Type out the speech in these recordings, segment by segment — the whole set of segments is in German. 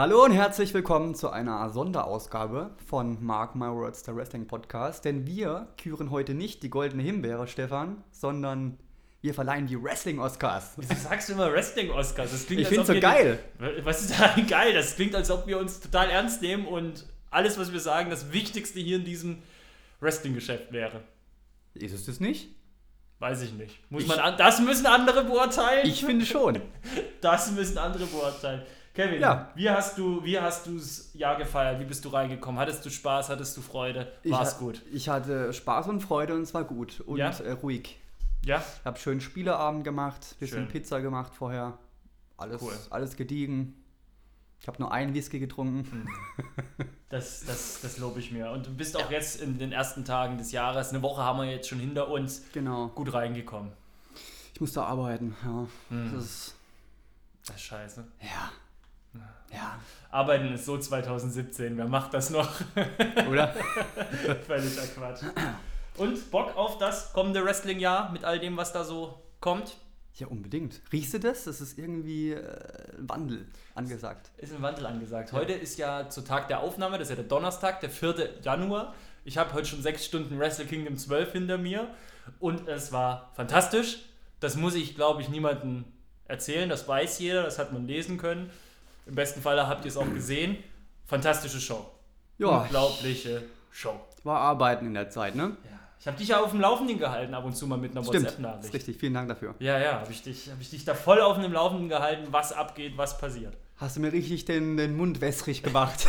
Hallo und herzlich willkommen zu einer Sonderausgabe von Mark My Words, der Wrestling Podcast. Denn wir küren heute nicht die goldene Himbeere, Stefan, sondern wir verleihen die Wrestling-Oscars. Wieso sagst du immer Wrestling-Oscars? Das Ich find's so geil. Was ist daran geil? Das klingt, als ob wir uns total ernst nehmen und alles, was wir sagen, das Wichtigste hier in diesem Wrestling-Geschäft wäre. Ist es das nicht? Weiß ich nicht. Muss Ich- man an, das müssen andere beurteilen. Ich finde schon. Das müssen andere beurteilen. Kevin, Ja. wie hast du wie hast du's Jahr gefeiert? Wie bist du reingekommen? Hattest du Spaß? Hattest du Freude? Ich War's ha- gut? Ich hatte Spaß und Freude und es war gut und Ja? äh, ruhig. Ja? Ich habe schön Spieleabend gemacht, bisschen Schön. Pizza gemacht vorher. Alles, Cool. alles gediegen. Ich habe nur einen Whisky getrunken. Das, das, das lobe ich mir. Und du bist auch jetzt in den ersten Tagen des Jahres, eine Woche haben wir jetzt schon hinter uns, Genau. gut reingekommen. Ich musste arbeiten, ja. Hm. Das ist, Das ist scheiße. ja. Ja. Arbeiten ist so 2017, wer macht das noch? Oder? Völliger Quatsch. Und Bock auf das kommende Wrestling-Jahr mit all dem, was da so kommt? Ja, unbedingt. Riechst du das? Das ist irgendwie äh, Wandel angesagt. Ist ein Wandel angesagt. Heute ist ja zu Tag der Aufnahme, das ist ja der Donnerstag, der 4. Januar. Ich habe heute schon sechs Stunden Wrestle Kingdom 12 hinter mir und es war fantastisch. Das muss ich, glaube ich, niemandem erzählen. Das weiß jeder, das hat man lesen können. Im besten Falle habt ihr es auch gesehen. Fantastische Show. Ja, Unglaubliche Show. war arbeiten in der Zeit, ne? Ja. Ich habe dich ja auf dem Laufenden gehalten, ab und zu mal mit einer WhatsApp-Nachricht. richtig. Vielen Dank dafür. Ja, ja, habe ich, dich- hab ich dich da voll auf dem Laufenden gehalten, was abgeht, was passiert. Hast du mir richtig den, den Mund wässrig gemacht?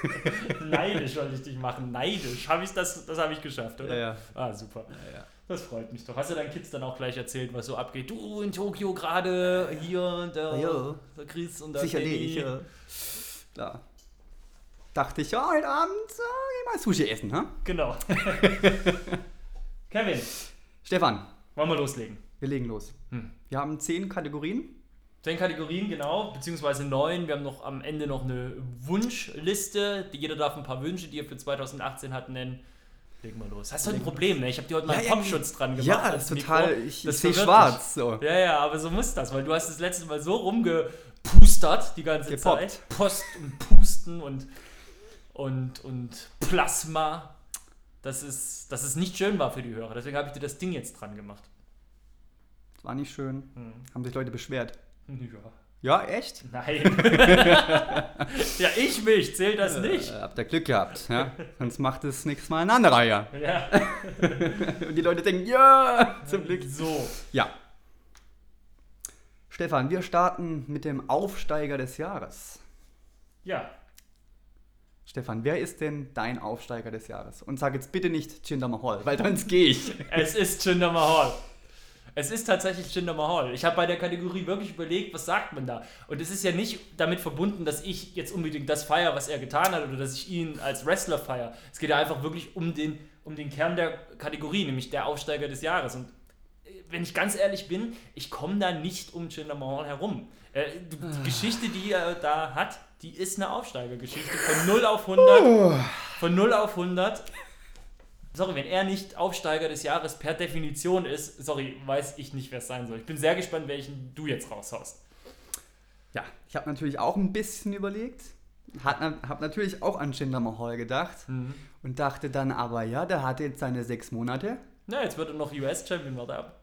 Neidisch wollte ich dich machen, neidisch. Habe ich das, das habe ich geschafft, oder? ja. Ah, super. ja. Das freut mich doch. Hast du deinen Kids dann auch gleich erzählt, was so abgeht? Du in Tokio gerade, hier, der, Ja. der Chris und der Sicherlich. Danny. Ja. Klar. Dachte ich, ja, heute Abend äh, geh mal Sushi essen, ha? Genau. Kevin, Stefan, wollen wir loslegen? wir legen los. Hm. Wir haben zehn Kategorien. Zehn Kategorien, genau, beziehungsweise neun. Wir haben noch am Ende noch eine Wunschliste. Die- Jeder darf ein paar Wünsche, die er für 2018 hat, nennen. Legen wir los. Hast du ein Problem, ne? Ich habe dir heute mal einen Ja, Popschutz dran gemacht. Ja, das ist total. Mikro. Ich, ich sehe schwarz. So. Ja, ja, aber so muss das, weil du hast das letzte Mal so rumgepustert die ganze Gepoppt. Zeit. Post und Pusten und, und, und Plasma, dass es, dass es nicht schön war für die Hörer. Deswegen habe ich dir das Ding jetzt dran gemacht. Das war nicht schön. Hm. Haben sich Leute beschwert. Ja. Ja, echt? Nein. ja, ich mich, zählt das nicht. Äh, habt ihr Glück gehabt. Ja? Sonst macht es nächstes Mal ein anderer ja. Ja, Und die Leute denken, ja, zum Glück. so. Ja. Stefan, wir starten mit dem Aufsteiger des Jahres. Ja, Stefan, wer ist denn dein Aufsteiger des Jahres? Und sag jetzt bitte nicht Jinder Mahal, weil sonst gehe ich. es ist Jinder Mahal. Es ist tatsächlich Jinder Mahal. Ich habe bei der Kategorie wirklich überlegt, was sagt man da? Und es ist ja nicht damit verbunden, dass ich jetzt unbedingt das feiere, was er getan hat, oder dass ich ihn als Wrestler feiere. Es geht ja einfach wirklich um den, um den Kern der Kategorie, nämlich der Aufsteiger des Jahres. Und äh, wenn ich ganz ehrlich bin, ich komme da nicht um Jinder Mahal herum. Äh, die die Geschichte, die er da hat, die ist eine Aufsteigergeschichte von 0 auf 100. Von 0 auf 100 sorry, wenn er nicht Aufsteiger des Jahres per Definition ist, sorry, weiß ich nicht, wer es sein soll. Ich bin sehr gespannt, welchen du jetzt raushaust. Ja, ich habe natürlich auch ein bisschen überlegt. Habe natürlich auch an Jinder Mahal gedacht. Und dachte dann aber, ja, der hatte jetzt seine sechs Monate. Na, jetzt wird er noch US-Champion, warte ab.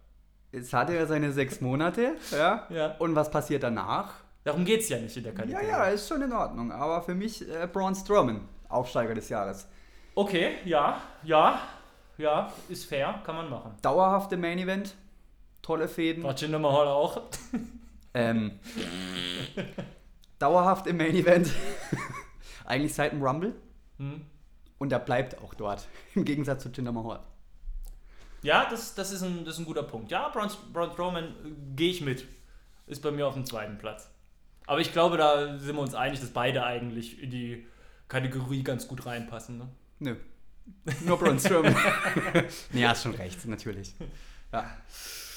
Jetzt hatte er seine sechs Monate. Ja. Ja. Und was passiert danach? Darum geht es ja nicht in der Ja, Kategorie. ja, ist schon in Ordnung. Aber für mich äh, Braun Strowman, Aufsteiger des Jahres. Okay, ja, ja, ja, ist fair, kann man machen. Dauerhafte Main Event, tolle Fäden. War Jinder Mahal auch? Ähm, dauerhaft im Main Event. Eigentlich seit dem Rumble. Hm. Und er bleibt auch dort. Im Gegensatz zu Jinder Mahal. Ja, das, das, ist ein, das ist ein guter Punkt. Ja, Braun, Braun Strowman äh, gehe ich mit. Ist bei mir auf dem zweiten Platz. Aber ich glaube, da sind wir uns einig, dass beide eigentlich in die Kategorie ganz gut reinpassen. Ne? Nö. Nur Braun Strowman. nee, hast schon recht, natürlich. Ja,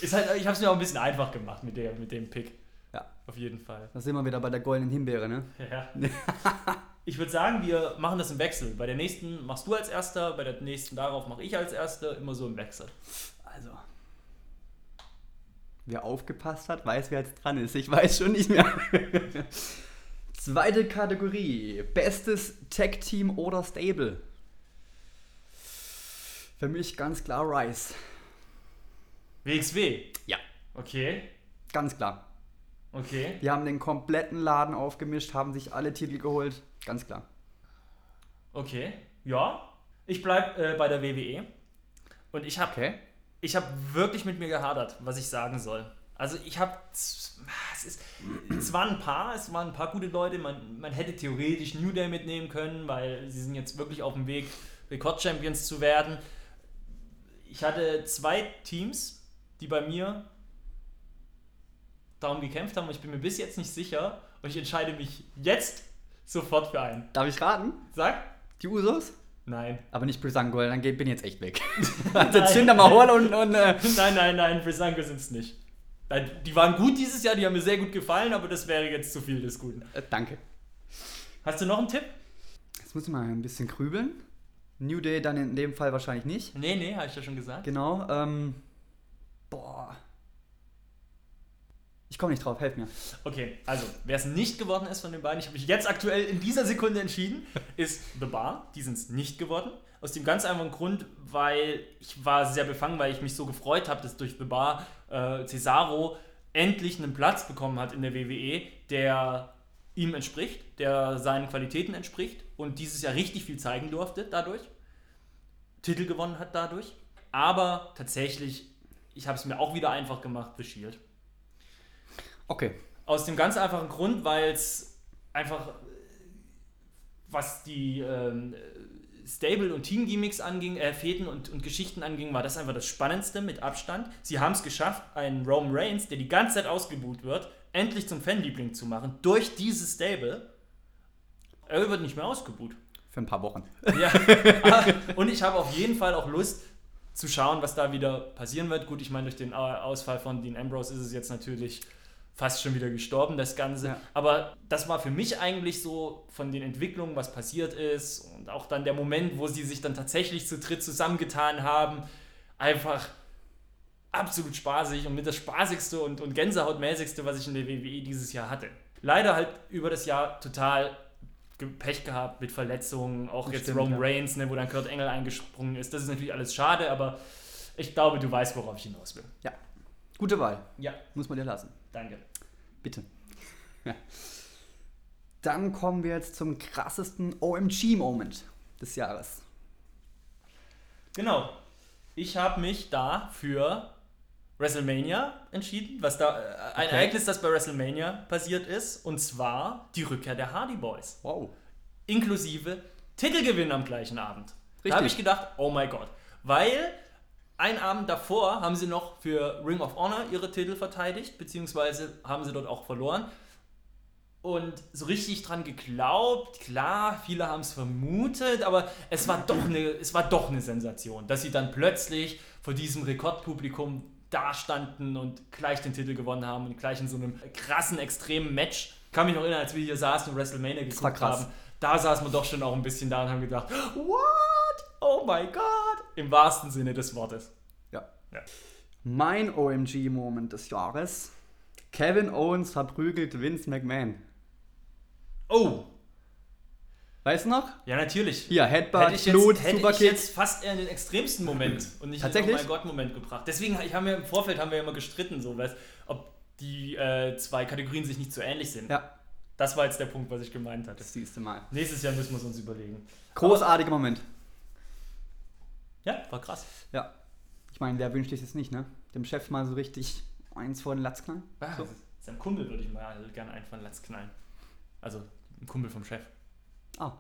Ist halt, ich habe es mir auch ein bisschen einfach gemacht mit, der, mit dem Pick. ja. Auf jeden Fall. Da sind wir wieder bei der goldenen Himbeere, ne? Ja. ich würde sagen, wir machen das im Wechsel. Bei der nächsten machst du als Erster, bei der nächsten darauf mache ich als Erster, immer so im Wechsel. Also. Wer aufgepasst hat, weiß, wer jetzt dran ist. Ich weiß schon nicht mehr. Zweite Kategorie. Bestes Tag-Team oder Stable? Für mich ganz klar Rice. WXW. Ja. Okay. Ganz klar. Okay. Die haben den kompletten Laden aufgemischt, haben sich alle Titel geholt. Ganz klar. Okay. Ja. Ich bleib äh, bei der WWE. Und ich habe Okay. ich habe wirklich mit mir gehadert, was ich sagen soll. Also ich habe, es ist, es waren ein paar, es waren ein paar gute Leute. Man, man hätte theoretisch New Day mitnehmen können, weil sie sind jetzt wirklich auf dem Weg, Rekordchampions zu werden. Ich hatte zwei Teams, die bei mir darum gekämpft haben und ich bin mir bis jetzt nicht sicher und ich entscheide mich jetzt sofort für einen. Darf ich raten? Sag? Die Usos? Nein. Aber nicht Brisangol, dann bin ich jetzt echt weg. also Jinder Mahal und, und äh, Nein, nein, nein, Brisanko sind es nicht. Nein, Die waren gut dieses Jahr, die haben mir sehr gut gefallen, aber das wäre jetzt zu viel des Guten. äh, danke. Hast du noch einen Tipp? Jetzt muss ich mal ein bisschen grübeln. New Day dann in dem Fall wahrscheinlich nicht. Nee, nee, habe ich ja schon gesagt. Genau. Ähm, boah. Ich komme nicht drauf, helf mir. Okay, also, wer es nicht geworden ist von den beiden, ich habe mich jetzt aktuell in dieser Sekunde entschieden, ist The Bar. Die sind es nicht geworden. Aus dem ganz einfachen Grund, weil ich war sehr befangen, weil ich mich so gefreut habe, dass durch The Bar äh, Cesaro endlich einen Platz bekommen hat in der WWE, der ihm entspricht, der seinen Qualitäten entspricht und dieses Jahr richtig viel zeigen durfte dadurch. Titel gewonnen hat dadurch. Aber tatsächlich, ich habe es mir auch wieder einfach gemacht, The Shield. Okay. Aus dem ganz einfachen Grund, weil es einfach, was die ähm, Stable- und Team-Gimmicks anging, äh, Fäden und, und Geschichten anging, war das einfach das Spannendste mit Abstand. Sie haben es geschafft, einen Roman Reigns, der die ganze Zeit ausgebuht wird, endlich zum Fanliebling zu machen, durch dieses Stable. Er wird nicht mehr ausgebuht. Für ein paar Wochen. Ja, und ich habe auf jeden Fall auch Lust zu schauen, was da wieder passieren wird. Gut, ich meine, durch den Au- Ausfall von Dean Ambrose ist es jetzt natürlich fast schon wieder gestorben, das Ganze. Ja. Aber das war für mich eigentlich so von den Entwicklungen, was passiert ist und auch dann der Moment, wo sie sich dann tatsächlich zu dritt zusammengetan haben, einfach absolut spaßig und mit das spaßigste und, und gänsehautmäßigste, was ich in der WWE dieses Jahr hatte. Leider halt über das Jahr total Pech gehabt mit Verletzungen, auch Das jetzt stimmt, Roman ja. Reigns, ne, wo dann Kurt Engel eingesprungen ist. Das ist natürlich alles schade, aber ich glaube, du weißt, worauf ich hinaus will. Ja. Gute Wahl. Ja, Muss man dir lassen. danke. Bitte. Ja. Dann kommen wir jetzt zum krassesten OMG-Moment des Jahres. Genau. Ich habe mich da für WrestleMania entschieden, was da äh, ein Okay. Ereignis, das bei WrestleMania passiert ist, und zwar die Rückkehr der Hardy Boys. Wow. inklusive Titelgewinn am gleichen Abend. Richtig. Da habe ich gedacht, oh mein Gott. Weil einen Abend davor haben sie noch für Ring of Honor ihre Titel verteidigt, beziehungsweise haben sie dort auch verloren. Und so richtig dran geglaubt, klar, viele haben es vermutet, aber es war, doch eine, es war doch eine Sensation, dass sie dann plötzlich vor diesem Rekordpublikum dastanden und gleich den Titel gewonnen haben und gleich in so einem krassen, extremen Match. Ich kann mich noch erinnern, als wir hier saßen und WrestleMania geguckt war krass. haben, da saßen wir doch schon auch ein bisschen da und haben gedacht, what? Oh my God! Im wahrsten Sinne des Wortes. Ja. Ja. Mein OMG-Moment des Jahres. Kevin Owens verprügelt Vince McMahon. Oh, Weißt du noch? ja natürlich. Hier, Headbutt, hätte ich jetzt, hätte ich jetzt fast eher in den extremsten Moment und nicht Tatsächlich? in den Oh mein Gott Moment gebracht. Deswegen ich haben wir im Vorfeld haben wir immer gestritten, so, weißt, ob die äh, zwei Kategorien sich nicht so ähnlich sind. Ja, Das war jetzt der Punkt, was ich gemeint hatte. das siehste Mal. Nächstes Jahr müssen wir es uns überlegen. Großartiger Moment. Ja, war krass. Ja. Ich meine, wer wünscht sich das nicht, ne? Dem Chef mal so richtig eins vor den Latz knallen. Ah, So. Seinem Kumpel würde ich mal gerne einen von Latz knallen. Also ein Kumpel vom Chef, Ah,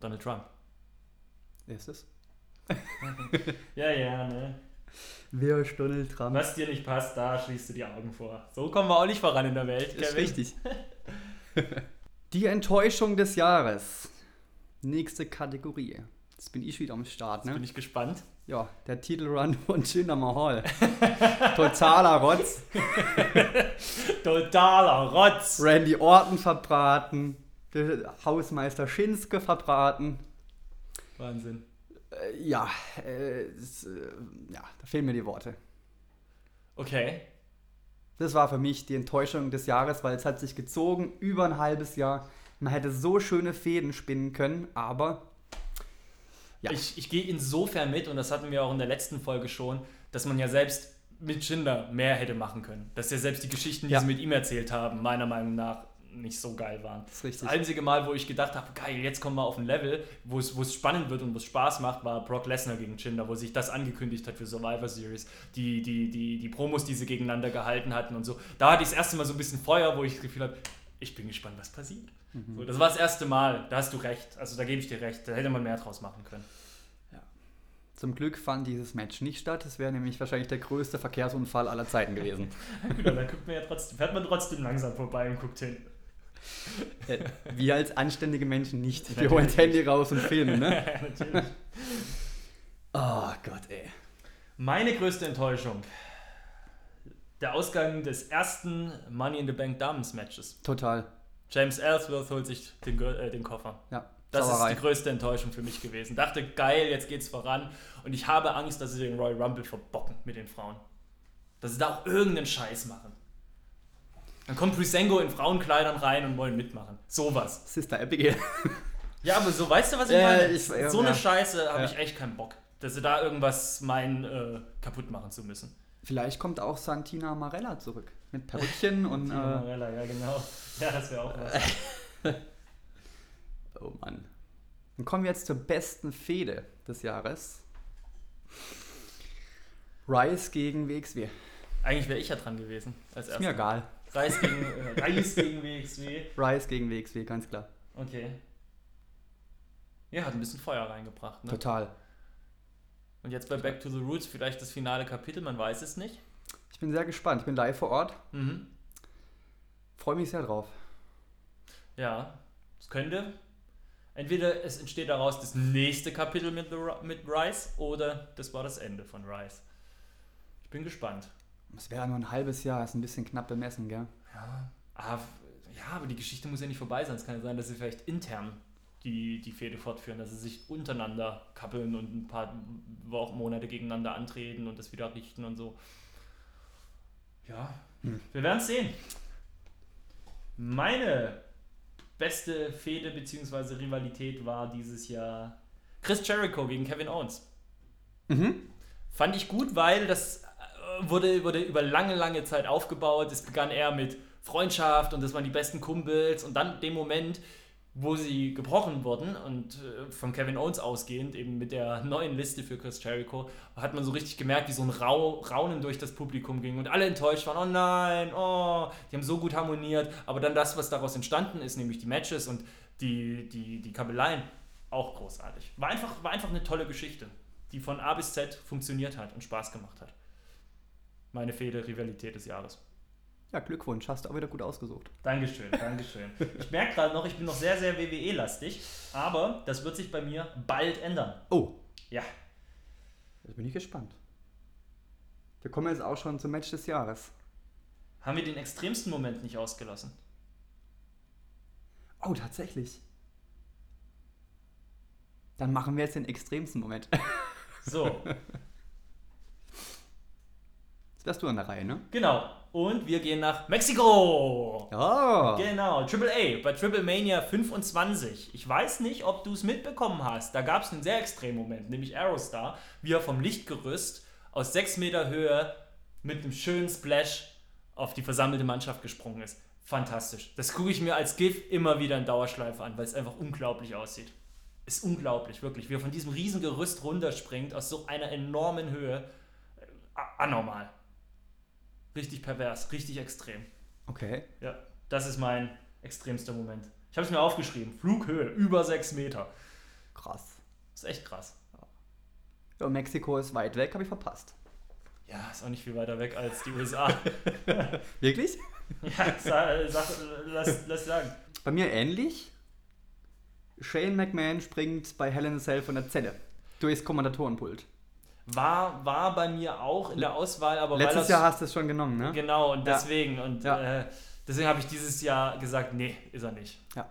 Donald Trump. wer ist das? Ja, ja, ne. Wer ist Donald Trump? Was dir nicht passt, da schließt du die Augen vor. So kommen wir auch nicht voran in der Welt, Kevin. Ist richtig. Die Enttäuschung des Jahres. Nächste Kategorie. Jetzt bin ich wieder am Start, Bin ne? ich gespannt. Ja, der Titelrun von Jinder Mahal. Totaler Rotz. Totaler Rotz. Randy Orton verbraten. Der Hausmeister Shinsuke verbraten. Wahnsinn. Äh, ja, äh, es, äh, ja, da fehlen mir die Worte. Okay. Das war für mich die Enttäuschung des Jahres, weil es hat sich gezogen über ein halbes Jahr Man hätte so schöne Fäden spinnen können, aber Ja. Ich, ich gehe insofern mit, und das hatten wir auch in der letzten Folge schon, dass man ja selbst mit Jinder mehr hätte machen können. Dass ja selbst die Geschichten, die Ja. sie mit ihm erzählt haben, meiner Meinung nach nicht so geil waren. das ist richtig. Das einzige Mal, wo ich gedacht habe, geil, jetzt kommen wir auf ein Level, wo es, wo es spannend wird und wo es Spaß macht, war Brock Lesnar gegen Jinder, wo sich das angekündigt hat für Survivor Series. Die, die, die, die Promos, die sie gegeneinander gehalten hatten und so. Da hatte ich das erste Mal so ein bisschen Feuer, wo ich das Gefühl habe, ich bin gespannt, was passiert. Mhm. So, das war das erste Mal, da hast du recht. Also da gebe ich dir recht, da hätte man mehr draus machen können. Zum Glück fand dieses Match nicht statt. Es wäre nämlich wahrscheinlich der größte Verkehrsunfall aller Zeiten gewesen. Gut, aber da guckt man ja trotzdem, fährt man trotzdem langsam vorbei und guckt hin. Äh, Wir als anständige Menschen nicht. Wir Natürlich holen das Handy raus und filmen, ne? Natürlich. Oh Gott, ey. Meine größte Enttäuschung. Der Ausgang des ersten Money in the Bank Damens Matches. Total. James Ellsworth holt sich den, äh, den Koffer. Ja. Das Sauerei. ist die größte Enttäuschung für mich gewesen. Dachte, geil, jetzt geht's voran. Und ich habe Angst, dass sie den Royal Rumble verbocken mit den Frauen. Dass sie da auch irgendeinen Scheiß machen. Dann kommt Brisengo in Frauenkleidern rein und wollen mitmachen. Sowas. Sister Abigail. Ja, aber so, weißt du, was ich Ja, meine? ich- ja, so eine ja. Scheiße habe ich echt keinen Bock. Dass sie da irgendwas meinen, äh, kaputt machen zu müssen. Vielleicht kommt auch Santina Marella zurück. Mit Perückchen und. Tino Äh, Marella, ja genau. Ja, das wäre auch was. oh Mann. Dann kommen wir jetzt zur besten Fehde des Jahres. Rice gegen WXW. Eigentlich wäre ich ja dran gewesen. Als Ist mir egal. Reis gegen, äh, Reis gegen WXW. Rice gegen WXW, ganz klar. Okay. Ja, hat ein bisschen Feuer reingebracht. Ne? Total. Und jetzt bei Back to the Roots vielleicht das finale Kapitel, man weiß es nicht. Ich bin sehr gespannt. Ich bin live vor Ort. Mhm. Freue mich sehr drauf. Ja, es könnte. Entweder es entsteht daraus das nächste Kapitel mit, mit Rice oder das war das Ende von Rice. Ich bin gespannt. Es wäre nur ein halbes Jahr, ist ein bisschen knapp bemessen, gell? Ja. Aber, ja, aber die Geschichte muss ja nicht vorbei sein. Es kann ja sein, dass sie vielleicht intern die, die Fehde fortführen, dass sie sich untereinander kappeln und ein paar Wochen, Monate gegeneinander antreten und das wieder richten und so. Ja, Hm. wir werden es sehen. Meine beste Fehde bzw. Rivalität war dieses Jahr Chris Jericho gegen Kevin Owens. Mhm. Fand ich gut, weil das wurde, wurde über lange, lange Zeit aufgebaut. Es begann eher mit Freundschaft und das waren die besten Kumpels. Und dann dem Moment, wo sie gebrochen wurden und äh, von Kevin Owens ausgehend, eben mit der neuen Liste für Chris Jericho, hat man so richtig gemerkt, wie so ein Rau Raunen durch das Publikum ging und alle enttäuscht waren. Oh nein, oh, die haben so gut harmoniert. Aber dann das, was daraus entstanden ist, nämlich die Matches und die, die, die Kabeleien, auch großartig. War einfach, war einfach eine tolle Geschichte, die von A bis Z funktioniert hat und Spaß gemacht hat. Meine Fehde, Rivalität des Jahres. Ja, Glückwunsch, hast du auch wieder gut ausgesucht. Dankeschön, Dankeschön. Ich merke gerade noch, ich bin noch sehr, sehr WWE-lastig, aber das wird sich bei mir bald ändern. Oh, Ja, jetzt bin ich gespannt. Wir kommen jetzt auch schon zum Match des Jahres. haben wir den extremsten Moment nicht ausgelassen? Oh, tatsächlich. Dann machen wir jetzt den extremsten Moment. So, Wärst du an der Reihe, ne? genau. Und wir gehen nach Mexiko. Ja. Genau, Triple A bei Triple Mania 25. Ich weiß nicht, ob du es mitbekommen hast. Da gab es einen sehr extremen Moment, nämlich Aerostar, wie er vom Lichtgerüst aus 6 Meter Höhe mit einem schönen Splash auf die versammelte Mannschaft gesprungen ist. Fantastisch. Das gucke ich mir als GIF immer wieder in Dauerschleife an, weil es einfach unglaublich aussieht. Ist unglaublich, wirklich. Wie er von diesem riesen Gerüst runterspringt, aus so einer enormen Höhe. A- Anormal. Richtig pervers, richtig extrem. Okay. Ja, das ist mein extremster Moment. Ich habe es mir aufgeschrieben. Flughöhe über 6 Meter. Krass. Das ist echt krass. Ja, Mexiko ist weit weg, habe ich verpasst. Ja, ist auch nicht viel weiter weg als die USA. Wirklich? ja, sag, sag, lass, lass sagen. Bei mir ähnlich. Shane McMahon springt bei a Cell von der Zelle durchs Kommandatorenpult. War, war bei mir auch in der Auswahl, aber weil Letztes das, Jahr hast du es schon genommen, ne? Genau, und Ja. deswegen. Und Ja. äh, deswegen habe ich dieses Jahr gesagt, nee, ist er nicht. Ja.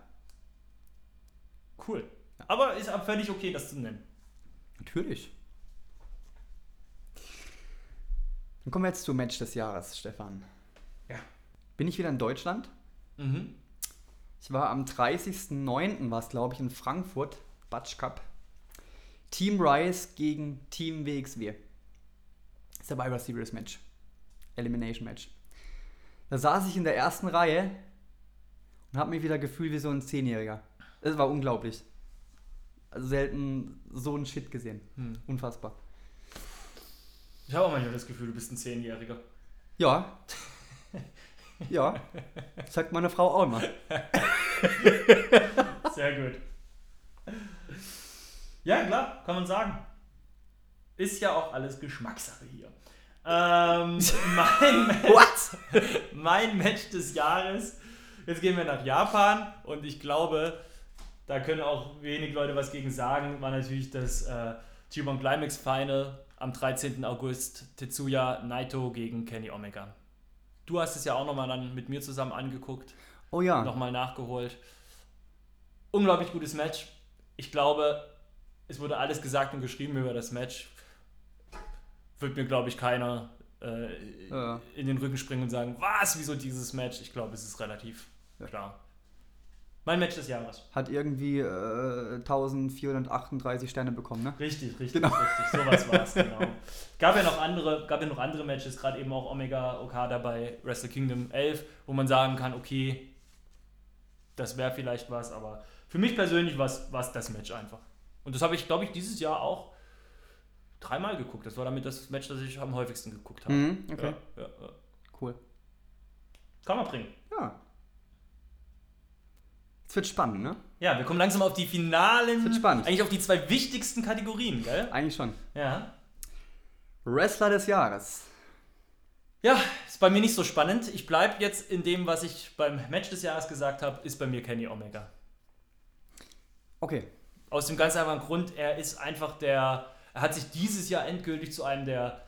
Cool. Aber ist völlig okay, das zu nennen. Natürlich. Dann kommen wir jetzt zum Match des Jahres, Stefan. Ja. Bin ich wieder in Deutschland? Mhm. Ich war am 30.09. war es, glaube ich, in Frankfurt, Batsch Cup. Team Rice gegen Team WXW. Survivor Series Match. Elimination Match. Da saß ich in der ersten Reihe und habe mich wieder gefühlt wie so ein Zehnjähriger. Es war unglaublich. Also selten so ein Shit gesehen. Hm. Unfassbar. Ich habe auch manchmal das Gefühl, du bist ein Zehnjähriger. Ja. Ja. Sagt meine Frau auch immer. Sehr gut. Ja, klar, kann man sagen. Ist ja auch alles Geschmackssache hier. Ähm, mein, Match, mein Match des Jahres. Jetzt gehen wir nach Japan und ich glaube, da können auch wenig Leute was gegen sagen. War natürlich das äh, G1 Climax Final am 13. August. Tetsuya Naito gegen Kenny Omega. Du hast es ja auch nochmal dann mit mir zusammen angeguckt Oh ja. nochmal nachgeholt. Unglaublich gutes Match. Ich glaube, es wurde alles gesagt und geschrieben über das Match. Wird mir, glaube ich, keiner äh, Ja. in den Rücken springen und sagen, was, wieso dieses Match? Ich glaube, es ist relativ Ja. klar. Mein Match des Jahres. Hat irgendwie äh, 1438 Sterne bekommen, ne? Richtig, richtig, Genau. richtig. Sowas war es, genau. Gab ja noch andere, gab ja noch andere Matches, gerade eben auch Omega Okada bei Wrestle Kingdom 11, wo man sagen kann, okay, das wäre vielleicht was, aber für mich persönlich war es das Match einfach. Und das habe ich, glaube ich, dieses Jahr auch dreimal geguckt. Das war damit das Match, das ich am häufigsten geguckt habe. Mhm, okay. Ja, ja, ja. Cool. Kann man bringen. Ja. Es wird spannend, ne? Ja, wir kommen langsam auf die finalen, Wird spannend. eigentlich auf die zwei wichtigsten Kategorien, gell? Eigentlich schon. Ja. Wrestler des Jahres. Ja, ist bei mir nicht so spannend. Ich bleibe jetzt in dem, was ich beim Match des Jahres gesagt habe, ist bei mir Kenny Omega. Okay. Aus dem ganz einfachen Grund, er ist einfach der, er hat sich dieses Jahr endgültig zu einem der,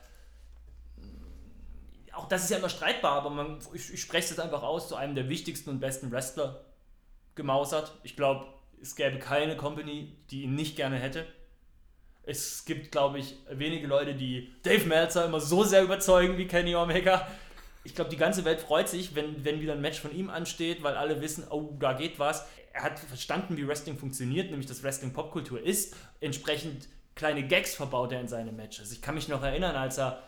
auch das ist ja immer streitbar, aber man, ich, ich spreche es einfach aus, zu einem der wichtigsten und besten Wrestler gemausert. Ich glaube, es gäbe keine Company, die ihn nicht gerne hätte. Es gibt, glaube ich, wenige Leute, die Dave Meltzer immer so sehr überzeugen wie Kenny Omega. Ich glaube, die ganze Welt freut sich, wenn, wenn wieder ein Match von ihm ansteht, weil alle wissen, oh, da geht was. Er hat verstanden, wie Wrestling funktioniert, nämlich dass Wrestling Popkultur ist. Entsprechend kleine Gags verbaut er in seine Matches. Ich kann mich noch erinnern, als er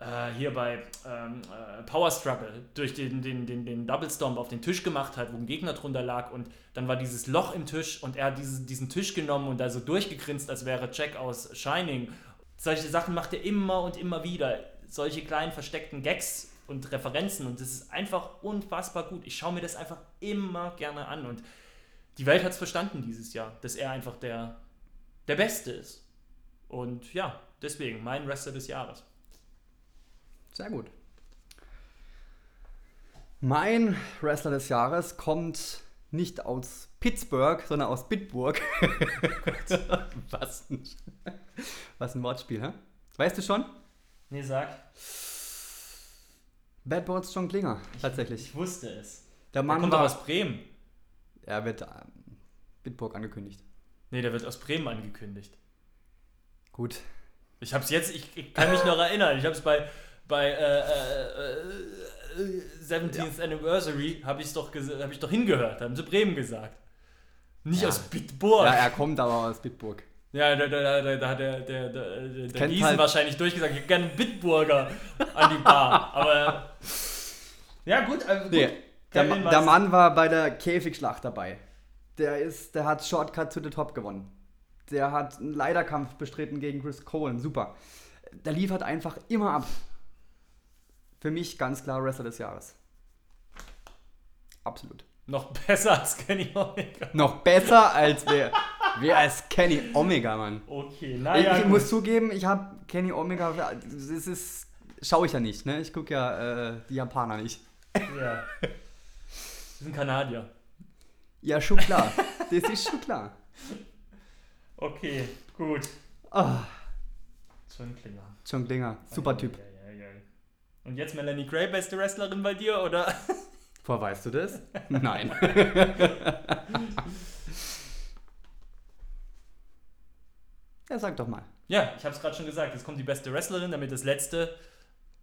äh, hier bei ähm, äh, Power Struggle durch den, den, den, den Double Stomp auf den Tisch gemacht hat, wo ein Gegner drunter lag und dann war dieses Loch im Tisch und er hat diesen, diesen Tisch genommen und da so durchgegrinst, als wäre Jack aus Shining. Solche Sachen macht er immer und immer wieder. Solche kleinen versteckten Gags und Referenzen und das ist einfach unfassbar gut. Ich schaue mir das einfach immer gerne an und die Welt hat es verstanden dieses Jahr, dass er einfach der, der Beste ist. Und ja, deswegen mein Wrestler des Jahres. Sehr gut. Mein Wrestler des Jahres kommt nicht aus Pittsburgh, sondern aus Bitburg. Was ein, was ein Wortspiel, hä? Weißt du schon? Nee, sag. Bad Bones John Klinger, tatsächlich. Ich wusste es. Der Der Mann kommt doch war, aus Bremen. Er wird ähm, Bitburg angekündigt. Nee, der wird aus Bremen angekündigt. Gut. Ich hab's jetzt, ich, ich kann mich noch erinnern. Ich hab's bei, bei äh, äh, äh, 17th Anniversary habe ich doch hab ich doch hingehört, haben sie Bremen gesagt. Nicht Ja. aus Bitburg. Ja, er kommt aber aus Bitburg. Ja, da, da, da, da hat der, der, der, der, der Kennt Giesen halt- wahrscheinlich durchgesagt, ich hätte gerne einen Bitburger an die Bar. Aber ja, gut, also gut. Nee, der, der Mann war bei der Käfigschlacht dabei. Der, ist, der hat Shortcut to the Top gewonnen. Der hat einen Leiterkampf bestritten gegen Chris Cohen. Super. Der liefert einfach immer ab. Für mich ganz klar Wrestler des Jahres. Absolut. Noch besser als Kenny Omega. Noch besser als wer. wer ist Kenny Omega, Mann? Okay, ich naja. ich gut. muss zugeben, ich habe Kenny Omega. Das ist. Schaue ich ja nicht, ne? Ich gucke ja äh, die Japaner nicht. Ja. Das ist ein Kanadier. Ja, schon klar. das ist schon klar. Okay, gut. Ah, John Klinger. John Klinger, super Typ. Ja, ja, ja. Und jetzt Melanie Gray, beste Wrestlerin bei dir, oder? Woher weißt du das? Nein. ja, sag doch mal. Ja, ich habe es gerade schon gesagt. Jetzt kommt die beste Wrestlerin, damit das letzte,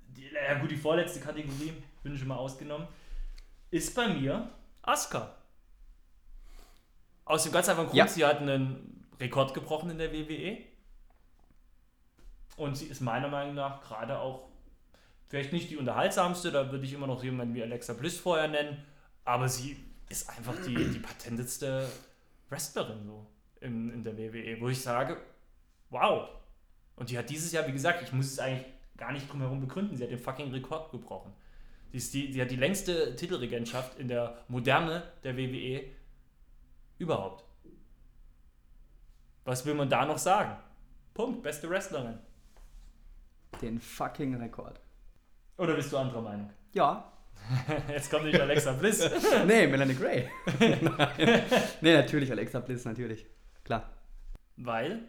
die, ja gut, die vorletzte Kategorie, bin ich schon mal ausgenommen, ist bei mir Asuka. Aus dem ganz einfachen Grund, Ja. sie hat einen Rekord gebrochen in der WWE. Und sie ist meiner Meinung nach gerade auch vielleicht nicht die unterhaltsamste, da würde ich immer noch jemanden wie Alexa Bliss vorher nennen, aber sie ist einfach die, die patentetste Wrestlerin so in, in der WWE, wo ich sage, wow. Und die hat dieses Jahr, wie gesagt, ich muss es eigentlich gar nicht drum herum begründen, sie hat den fucking Rekord gebrochen. Die, ist die, die hat die längste Titelregentschaft in der Moderne der WWE überhaupt. Was will man da noch sagen? Punkt, beste Wrestlerin. Den fucking Rekord. Oder bist du anderer Meinung? Ja. Jetzt kommt nicht Alexa Bliss. Nee, Melanie Gray. Nee, natürlich Alexa Bliss, natürlich. Klar. Weil?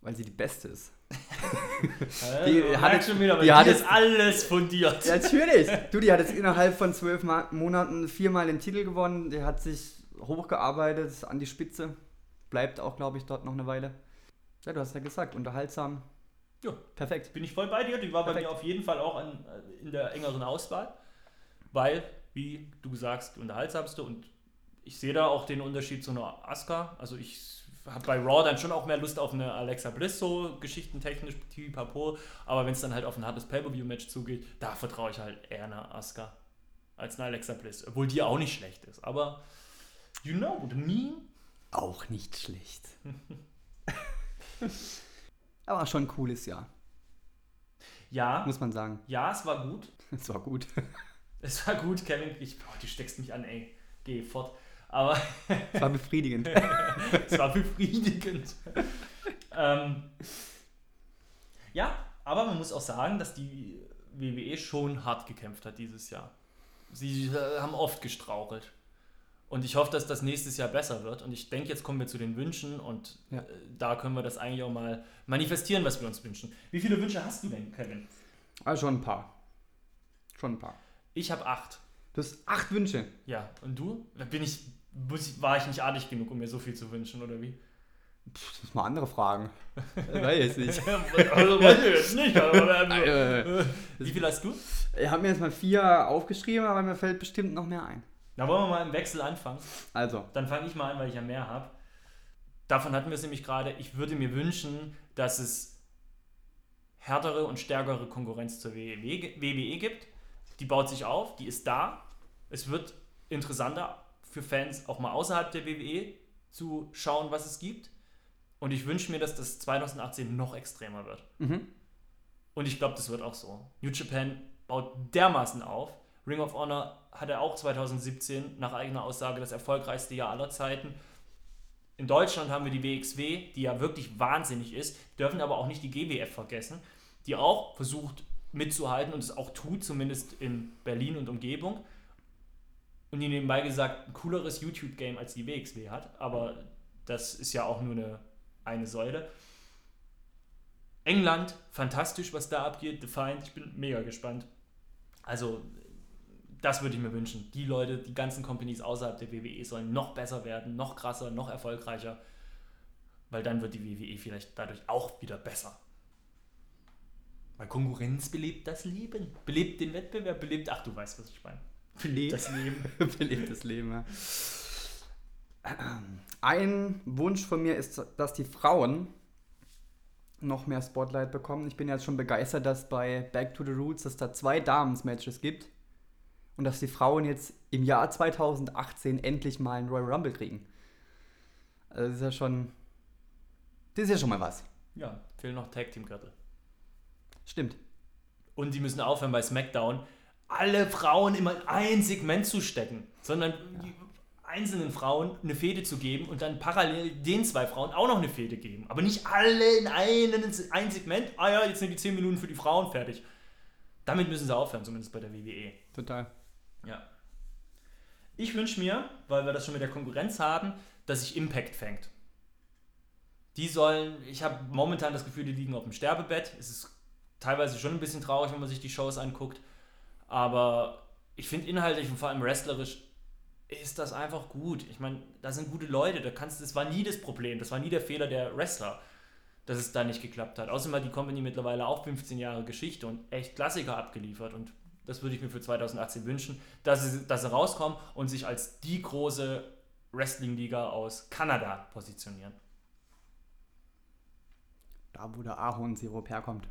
Weil sie die Beste ist. Die Die hat hat jetzt schon wieder, die die hat jetzt- alles fundiert. Natürlich. Du, die hat jetzt innerhalb von zwölf Monaten viermal den Titel gewonnen. Die hat sich hochgearbeitet an die Spitze. Bleibt auch, glaube ich, dort noch eine Weile. Ja, du hast ja gesagt, unterhaltsam. Ja. Perfekt. Bin ich voll bei dir. Die war bei Perfekt. mir auf jeden Fall auch an, in der engeren Auswahl. Weil, wie du sagst, die unterhaltsamste und ich sehe da auch den Unterschied zu einer Asuka. Also ich habe bei Raw dann schon auch mehr Lust auf eine Alexa Bliss, so geschichtentechnisch, pipapo. Aber wenn es dann halt auf ein hartes Pay-Per-View-Match zugeht, da vertraue ich halt eher einer Asuka als einer Alexa Bliss. Obwohl die auch nicht schlecht ist. Aber, you know what I mean? Auch nicht schlecht. Aber schon ein cooles Jahr, Ja, muss man sagen. ja, es war gut. Es war gut. Es war gut, Kevin. Ich, boah, du steckst mich an, ey. Geh fort. Aber Es war befriedigend. es war befriedigend. ähm, ja, aber man muss auch sagen, dass die WWE schon hart gekämpft hat dieses Jahr. Sie äh, haben oft gestrauchelt. Und ich hoffe, dass das nächstes Jahr besser wird. Und ich denke, jetzt kommen wir zu den Wünschen und Ja. äh, da können wir das eigentlich auch mal manifestieren, was wir uns wünschen. Wie viele Wünsche hast du denn, Kevin? Also schon ein paar. Schon ein paar. Ich habe acht. Du hast acht Wünsche. Ja, und du? Bin ich, muss ich, war ich nicht artig genug, um mir so viel zu wünschen, oder wie? Pff, das muss mal andere fragen. Weiß ich nicht. also weiß ich jetzt nicht, aber Äh, Wie viel hast du? Ich habe mir jetzt mal vier aufgeschrieben, aber mir fällt bestimmt noch mehr ein. Da wollen wir mal im Wechsel anfangen. Also, Dann fange ich mal an, weil ich ja mehr habe. Davon hatten wir es nämlich gerade. Ich würde mir wünschen, dass es härtere und stärkere Konkurrenz zur WWE WWE gibt. Die baut sich auf, die ist da. Es wird interessanter für Fans auch mal außerhalb der WWE zu schauen, was es gibt. Und ich wünsche mir, dass das 2018 noch extremer wird. mhm. Und ich glaube, das wird auch so. New Japan baut dermaßen auf. Ring of Honor hatte auch 2017 nach eigener Aussage das erfolgreichste Jahr aller Zeiten. In Deutschland haben wir die WXW, die ja wirklich wahnsinnig ist, dürfen aber auch nicht die GWF vergessen, die auch versucht mitzuhalten und es auch tut, zumindest in Berlin und Umgebung. Und die nebenbei gesagt ein cooleres YouTube-Game als die WXW hat, aber das ist ja auch nur eine, eine Säule. England, fantastisch, was da abgeht. Defiant, ich bin mega gespannt. Also, das würde ich mir wünschen. Die Leute, die ganzen Companies außerhalb der WWE sollen noch besser werden, noch krasser, noch erfolgreicher. Weil dann wird die WWE vielleicht dadurch auch wieder besser. Weil Konkurrenz belebt das Leben. Belebt den Wettbewerb, belebt. Ach, du weißt, was ich meine. Belebt. Das Leben. Belebtes Leben, ja. Ein Wunsch von mir ist, dass die Frauen noch mehr Spotlight bekommen. Ich bin jetzt schon begeistert, dass bei Back to the Roots es da zwei Damen-Matches gibt und dass die Frauen jetzt im Jahr 2018 endlich mal einen Royal Rumble kriegen. Also das ist ja schon, das ist ja schon mal was. Ja, fehlen noch Tag Team Gürtel. Stimmt. Und die müssen aufhören bei SmackDown, alle Frauen immer in ein Segment zu stecken, sondern die einzelnen Frauen eine Fehde zu geben und dann parallel den zwei Frauen auch noch eine Fehde geben. Aber nicht alle in einen, ein Segment. Ah ja, jetzt sind die 10 Minuten für die Frauen fertig. Damit müssen sie aufhören, zumindest bei der WWE. Total. Ja. Ich wünsche mir, weil wir das schon mit der Konkurrenz haben, dass sich Impact fängt. Die sollen, ich habe momentan das Gefühl, die liegen auf dem Sterbebett. Es ist teilweise schon ein bisschen traurig, wenn man sich die Shows anguckt. Aber ich finde inhaltlich und vor allem wrestlerisch ist das einfach gut. Ich meine, da sind gute Leute, da kannst das war nie das Problem, das war nie der Fehler der Wrestler, dass es da nicht geklappt hat. Außerdem hat die Company mittlerweile auch 15 Jahre Geschichte und echt Klassiker abgeliefert und das würde ich mir für 2018 wünschen, dass sie, dass sie rauskommen und sich als die große Wrestling-Liga aus Kanada positionieren. Da, wo der Ahornsirup herkommt.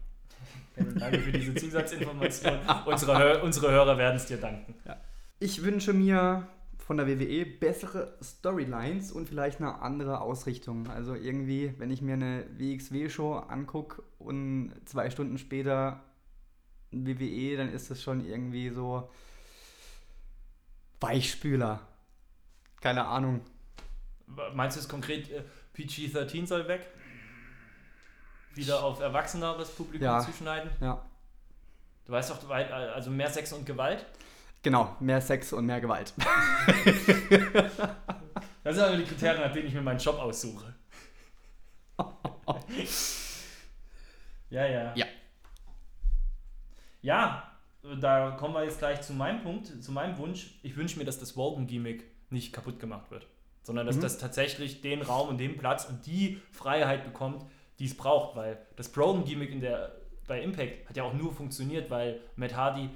Danke für diese Zusatzinformation. unsere, unsere Hörer werden es dir danken. Ja. Ich wünsche mir von der WWE bessere Storylines und vielleicht eine andere Ausrichtung. Also irgendwie, wenn ich mir eine WXW-Show angucke und zwei Stunden später ein WWE, dann ist das schon irgendwie so Weichspüler. Keine Ahnung. Meinst du es konkret, äh, PG-13 soll weg? Wieder auf erwachseneres Publikum Ja. zuschneiden? Ja. Du weißt doch, also mehr Sex und Gewalt? Genau, mehr Sex und mehr Gewalt. Das sind aber die Kriterien, nach denen ich mir meinen Job aussuche. ja, ja. Ja. Ja, da kommen wir jetzt gleich zu meinem Punkt, zu meinem Wunsch. Ich wünsche mir, dass das Wogan-Gimmick nicht kaputt gemacht wird, sondern dass Mhm. das tatsächlich den Raum und den Platz und die Freiheit bekommt, die es braucht, weil das der, bei Impact hat ja auch nur funktioniert, weil Matt Hardy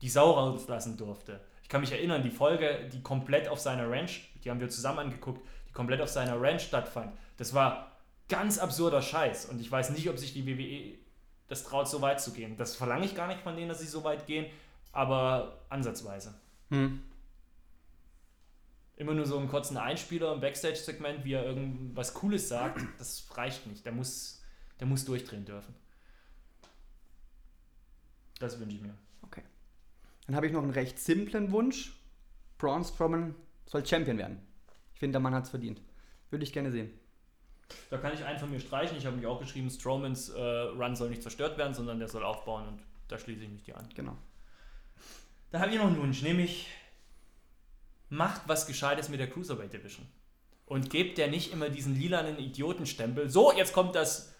die Sau rauslassen durfte. Ich kann mich erinnern, die Folge, die komplett auf seiner Ranch, die haben wir zusammen angeguckt, die komplett auf seiner Ranch stattfand, das war ganz absurder Scheiß und ich weiß nicht, ob sich die WWE das traut, so weit zu gehen. Das verlange ich gar nicht von denen, dass sie so weit gehen, aber ansatzweise. Hm. Immer nur so einen kurzen Einspieler im Backstage-Segment, wie er irgendwas Cooles sagt, das reicht nicht. Der muss, der muss durchdrehen dürfen. Das wünsche ich mir. Dann habe ich noch einen recht simplen Wunsch. Braun Strowman soll Champion werden. Ich finde, der Mann hat es verdient. Würde ich gerne sehen. Da kann ich einen von mir streichen. Ich habe mich auch geschrieben, Strowmans äh, Run soll nicht zerstört werden, sondern der soll aufbauen und da schließe ich mich dir an. Genau. Da habe ich noch einen Wunsch, nämlich macht was Gescheites mit der Cruiserweight Division. Und gebt der nicht immer diesen lilanen Idiotenstempel. So, jetzt kommt das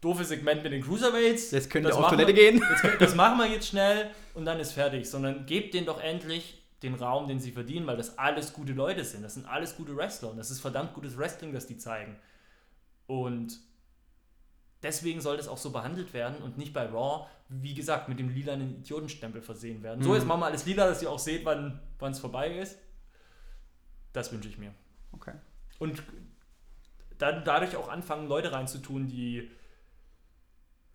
doofe Segment mit den Cruiserweights. Jetzt könnt ihr Das auf Toilette wir- gehen. Jetzt, das machen wir jetzt schnell und dann ist fertig. Sondern gebt denen doch endlich den Raum, den sie verdienen, weil das alles gute Leute sind. Das sind alles gute Wrestler und das ist verdammt gutes Wrestling, das die zeigen. Und deswegen soll das auch so behandelt werden und nicht bei Raw, wie gesagt, mit dem lilanen Idiotenstempel versehen werden. So, Mhm. jetzt machen wir alles lila, dass ihr auch seht, wann es vorbei ist. Das wünsche ich mir. Okay. Und dann dadurch auch anfangen, Leute reinzutun, die,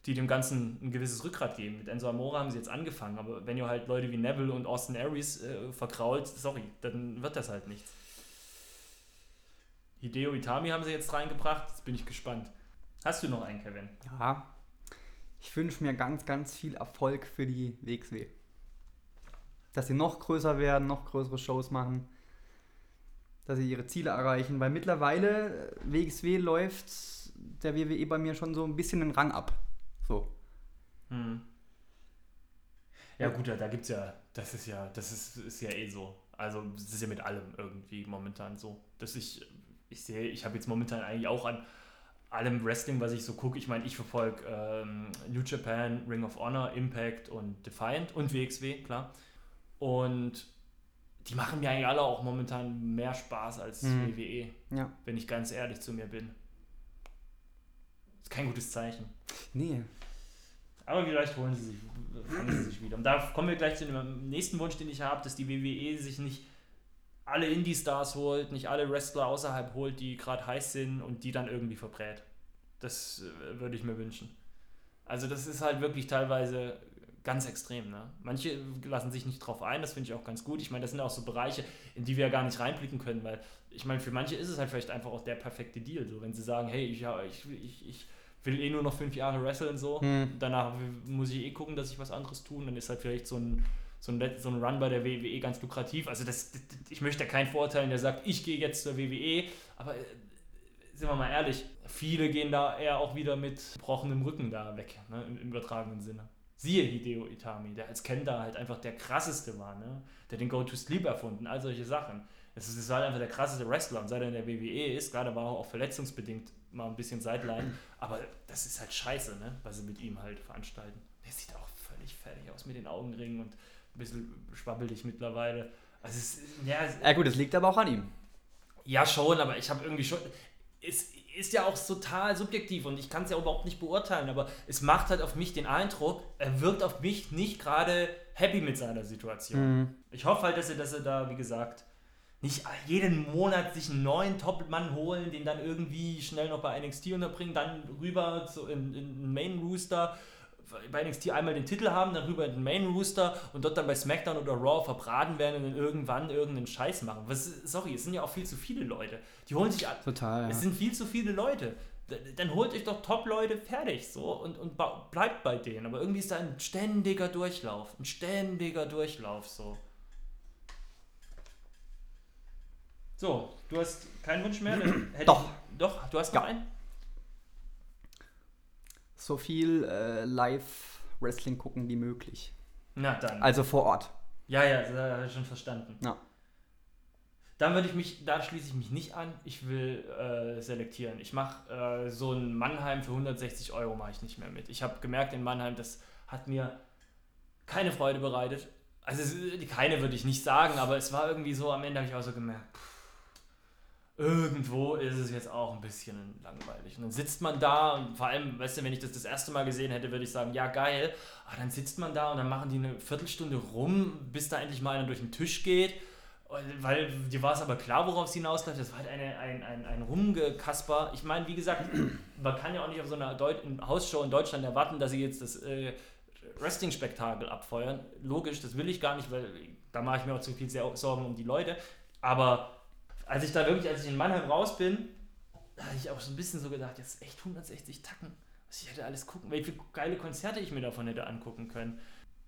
die dem Ganzen ein gewisses Rückgrat geben. Mit Enzo Amore haben sie jetzt angefangen, aber wenn ihr halt Leute wie Neville und Austin Aries äh, verkrault, sorry, dann wird das halt nichts. Hideo Itami haben sie jetzt reingebracht, jetzt bin ich gespannt. Hast du noch einen, Kevin? Ja. Ich wünsche mir ganz, ganz viel Erfolg für die WXW. Dass sie noch größer werden, noch größere Shows machen. Dass sie ihre Ziele erreichen. Weil mittlerweile äh, WXW läuft der WWE bei mir schon so ein bisschen den Rang ab. So. Hm. Ja gut, da, gibt's ja, das ist ja, das ist, ist ja eh so. Also das ist ja mit allem irgendwie momentan so. Dass ich, ich sehe, ich habe jetzt momentan eigentlich auch an allem Wrestling, was ich so gucke, ich meine, ich verfolge ähm, New Japan, Ring of Honor, Impact und Defiant und WXW, klar. Und die machen mir eigentlich alle auch momentan mehr Spaß als Mhm. WWE, Ja. wenn ich ganz ehrlich zu mir bin. Ist kein gutes Zeichen. Nee. Aber vielleicht holen sie sich, fangen sie sich wieder. Und da kommen wir gleich zu dem nächsten Wunsch, den ich habe, dass die WWE sich nicht alle Indie-Stars holt, nicht alle Wrestler außerhalb holt, die gerade heiß sind und die dann irgendwie verbrät. Das äh, würde ich mir wünschen. Also das ist halt wirklich teilweise ganz extrem. Ne? Manche lassen sich nicht drauf ein, das finde ich auch ganz gut. Ich meine, das sind auch so Bereiche, in die wir ja gar nicht reinblicken können, weil ich meine, für manche ist es halt vielleicht einfach auch der perfekte Deal. So, wenn sie sagen, hey, ich, ja, ich, ich, ich will eh nur noch fünf Jahre wresteln, so, Hm. danach muss ich eh gucken, dass ich was anderes tun. Dann ist halt vielleicht so ein, so ein, so ein Run bei der WWE ganz lukrativ. Also das, das, ich möchte ja keinen vorurteilen, der sagt, ich gehe jetzt zur WWE, aber äh, sind wir mal ehrlich, viele gehen da eher auch wieder mit gebrochenem Rücken da weg, ne, im, im übertragenen Sinne. Siehe Hideo Itami, der als Kenta halt einfach der krasseste war, ne? der den Go-to-Sleep erfunden, all solche Sachen. Es ist, halt einfach der krasseste Wrestler und seit er in der WWE ist, gerade war er auch verletzungsbedingt mal ein bisschen Sideline, aber das ist halt scheiße, ne? was sie mit ihm halt veranstalten. Der sieht auch völlig fertig aus mit den Augenringen und ein bisschen schwabbelig mittlerweile. Also es, ja, Ja gut, das liegt aber auch an ihm. ja, schon, aber ich habe irgendwie schon. Es ist ja auch total subjektiv und ich kann es ja überhaupt nicht beurteilen, aber es macht halt auf mich den Eindruck, er wirkt auf mich nicht gerade happy mit seiner Situation. Mhm. Ich hoffe halt, dass er, dass er da, wie gesagt, nicht jeden Monat sich einen neuen Top-Mann holen, den dann irgendwie schnell noch bei NXT unterbringen, dann rüber zu, in, in den Main Rooster, bei NXT einmal den Titel haben, dann rüber in den Main Rooster und dort dann bei SmackDown oder Raw verbraten werden und dann irgendwann irgendeinen Scheiß machen. Was, sorry, es sind ja auch viel zu viele Leute. Die holen sich. Total. Ja. Es sind viel zu viele Leute. Dann holt euch doch Top-Leute fertig so und, und bleibt bei denen. Aber irgendwie ist da ein ständiger Durchlauf. Ein ständiger Durchlauf so. So, du hast keinen Wunsch mehr? doch. Ich, doch, du hast noch ja. einen? So viel äh, Live-Wrestling gucken wie möglich. Na dann. Also vor Ort. Ja, ja, das habe ich schon verstanden. Ja. Dann würde ich mich, da schließe ich mich nicht an. Ich will äh, selektieren. Ich mache äh, so ein Mannheim für 160 Euro mache ich nicht mehr mit. Ich habe gemerkt in Mannheim, das hat mir keine Freude bereitet. Also keine würde ich nicht sagen, aber es war irgendwie so, am Ende habe ich auch so gemerkt, pff, irgendwo ist es jetzt auch ein bisschen langweilig. Und dann sitzt man da und vor allem, weißt du, wenn ich das das erste Mal gesehen hätte, würde ich sagen, ja geil. Aber dann sitzt man da und dann machen die eine Viertelstunde rum, bis da endlich mal einer durch den Tisch geht. Weil dir war es aber klar, worauf es hinausläuft. Das war halt eine, ein, ein, ein Rumgekasper. Ich meine, wie gesagt, man kann ja auch nicht auf so einer Deut Hausshow in Deutschland erwarten, dass sie jetzt das äh, Wrestling-Spektakel abfeuern. Logisch, das will ich gar nicht, weil da mache ich mir auch zu viel Sorgen um die Leute. Aber als ich da wirklich, als ich in Mannheim raus bin, da hatte ich auch so ein bisschen so gedacht, jetzt echt 160 Tacken. Was ich hätte alles gucken, welche geile Konzerte ich mir davon hätte angucken können.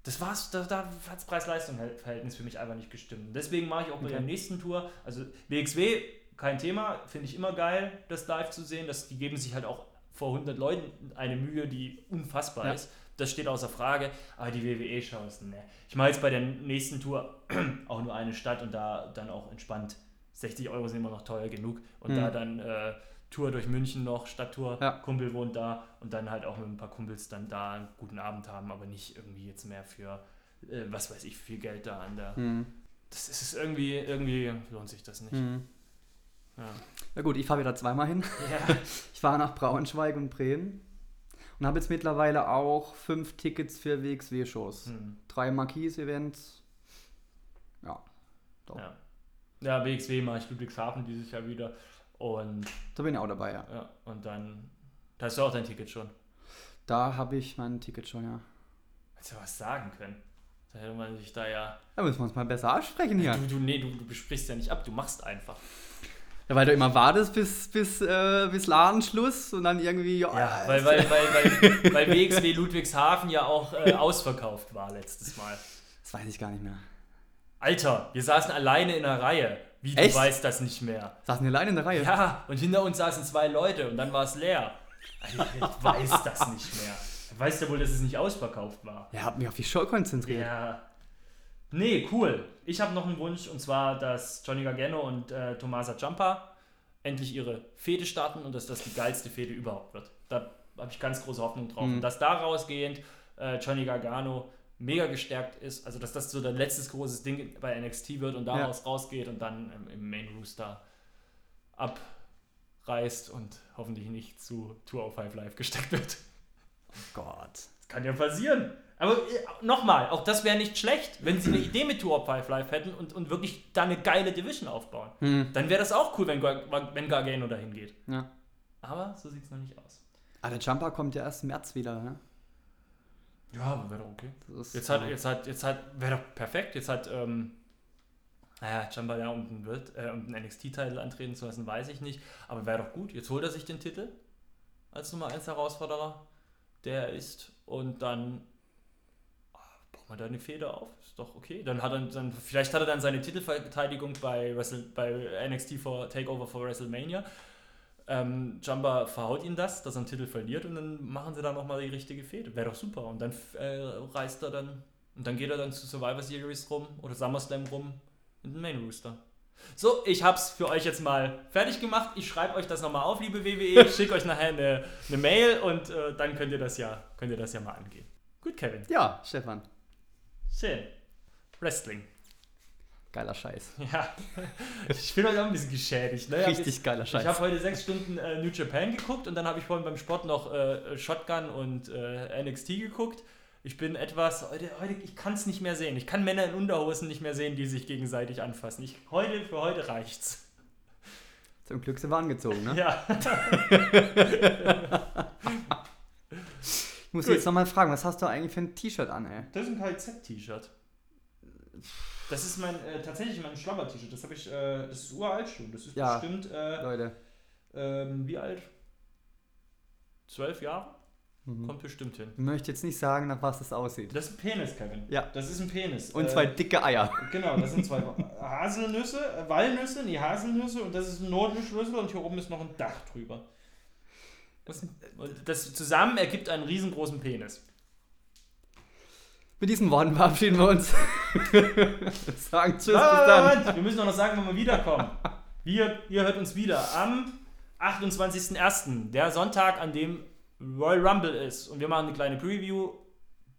Das war's, da, da hat das Preis-Leistung-Verhältnis für mich einfach nicht gestimmt. Deswegen mache ich auch bei okay. der nächsten Tour, also WXW, kein Thema, finde ich immer geil, das live zu sehen. Das, die geben sich halt auch vor 100 Leuten eine Mühe, die unfassbar ja. ist. Das steht außer Frage, aber die WWE-Show ist, ne. Ich mache jetzt bei der nächsten Tour auch nur eine Stadt und da dann auch entspannt 60 Euro sind immer noch teuer genug. Und mhm. da dann äh, Tour durch München noch, Stadttour, ja. Kumpel wohnt da und dann halt auch mit ein paar Kumpels dann da einen guten Abend haben, aber nicht irgendwie jetzt mehr für, äh, was weiß ich, viel Geld da an der. Mhm. Das ist irgendwie, irgendwie lohnt sich das nicht. Mhm. Ja. Na gut, ich fahre wieder zweimal hin. Ja. Ich fahre nach Braunschweig und Bremen und habe jetzt mittlerweile auch fünf Tickets für WXW-Shows. Mhm. Drei Marquis-Events. Ja, doch. Ja. Ja, WXW mache ich Ludwigshafen dieses Jahr wieder. Und da bin ich auch dabei, ja. ja und dann, da hast du auch dein Ticket schon. Da habe ich mein Ticket schon, ja. Hättest du was sagen können. Da hätte man sich da ja. Da müssen wir uns mal besser absprechen hier. Du, du, nee, du, du besprichst ja nicht ab, du machst einfach. Ja, weil du immer wartest bis, bis, äh, bis Ladenschluss und dann irgendwie. Ja, ja weil, weil, weil, weil, weil WXW Ludwigshafen ja auch äh, ausverkauft war letztes Mal. Das weiß ich gar nicht mehr. Alter, wir saßen alleine in der Reihe. Wie, du Echt? weißt das nicht mehr. Saßen wir alleine in der Reihe? Ja, und hinter uns saßen zwei Leute und dann war es leer. Ich weiß das nicht mehr. Weißt du wohl, dass es nicht ausverkauft war? Ja, hab mich auf die Show konzentriert. Ja. Nee, cool. Ich habe noch einen Wunsch und zwar, dass Johnny Gargano und äh, Tomasa Ciampa endlich ihre Fehde starten und dass das die geilste Fehde überhaupt wird. Da habe ich ganz große Hoffnung drauf. Mhm. Und dass daraus gehend äh, Johnny Gargano mega gestärkt ist. Also, dass das so dein letztes großes Ding bei NXT wird und daraus ja. rausgeht und dann im, im, Main Rooster abreißt und hoffentlich nicht zu Tour of Five Live gesteckt wird. Oh Gott. Das kann ja passieren. Aber äh, nochmal, auch das wäre nicht schlecht, wenn sie eine Idee mit Tour of Five Live hätten und, und wirklich da eine geile Division aufbauen. Hm. Dann wäre das auch cool, wenn, wenn Gargano dahin geht. Ja. Aber so sieht es noch nicht aus. Ah, der Jumper kommt ja erst im März wieder, ne? Ja, aber wäre doch okay. Jetzt hat, jetzt hat, jetzt hat, wäre doch perfekt. Jetzt hat, ähm, naja, ja um den, äh, um den NXT-Titel antreten zu lassen, weiß ich nicht. Aber wäre doch gut. Jetzt holt er sich den Titel als Nummer 1 Herausforderer, der er ist. Und dann oh, baut man da eine Feder auf. Ist doch okay. Dann hat er dann, vielleicht hat er dann seine Titelverteidigung bei, Wrestle, bei NXT for Takeover for WrestleMania. Ähm, Jumba verhaut ihn das, dass er einen Titel verliert und dann machen sie da nochmal die richtige Fehde. Wäre doch super. Und dann äh, reist er dann und dann geht er dann zu Survivor Series rum oder SummerSlam rum in den Main Rooster. So, ich hab's für euch jetzt mal fertig gemacht. Ich schreibe euch das nochmal auf, liebe WWE. Ich schicke euch nachher eine, eine Mail und äh, dann könnt ihr das ja, könnt ihr das ja mal angehen. Gut, Kevin. Ja, Stefan. Schön. Wrestling. Geiler Scheiß. Ja, ich bin heute auch ein bisschen geschädigt. Ne? Richtig geiler Scheiß. Ich habe heute sechs Stunden äh, New Japan geguckt und dann habe ich vorhin beim Sport noch äh, Shotgun und äh, NXT geguckt. Ich bin etwas, heute, heute ich kann es nicht mehr sehen. Ich kann Männer in Unterhosen nicht mehr sehen, die sich gegenseitig anfassen. Ich, heute, für heute reicht's. Zum Glück sind wir angezogen, ne? Ja. Ich muss Gut. jetzt nochmal fragen, was hast du eigentlich für ein T-Shirt an, ey? Das ist ein KZ-T-Shirt. Das ist mein, äh, tatsächlich mein Schlabber-T-Shirt. Das habe ich, äh, das ist uralt schon. Das ist Ja. bestimmt, äh, Leute. ähm, wie alt? Zwölf Jahre? Mhm. Kommt bestimmt hin. Ich möchte jetzt nicht sagen, nach was das aussieht. Das ist ein Penis, Kevin. Ja. Das ist ein Penis. Und Äh, zwei dicke Eier. Genau, das sind zwei Haselnüsse, äh, Walnüsse, nee, Haselnüsse und das ist ein Nordschlüssel und hier oben ist noch ein Dach drüber. Das, und das zusammen ergibt einen riesengroßen Penis. Mit diesen Worten verabschieden wir uns. Sagen Tschüss, bis dann. Wir müssen auch noch sagen, wann wir wiederkommen. Wir, ihr hört uns wieder am 28.01., der Sonntag, an dem Royal Rumble ist. Und wir machen eine kleine Preview,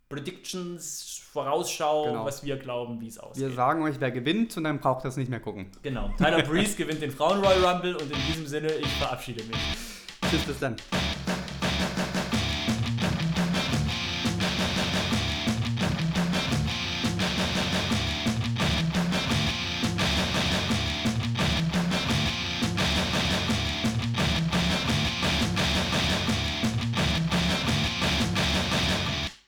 Predictions, Vorausschau, Genau. was wir glauben, wie es Wir aussieht. sagen euch, wer gewinnt und dann braucht ihr es nicht mehr gucken. Genau. Tyler Breeze gewinnt den Frauen Royal Rumble und in diesem Sinne, ich verabschiede mich. Tschüss, bis dann.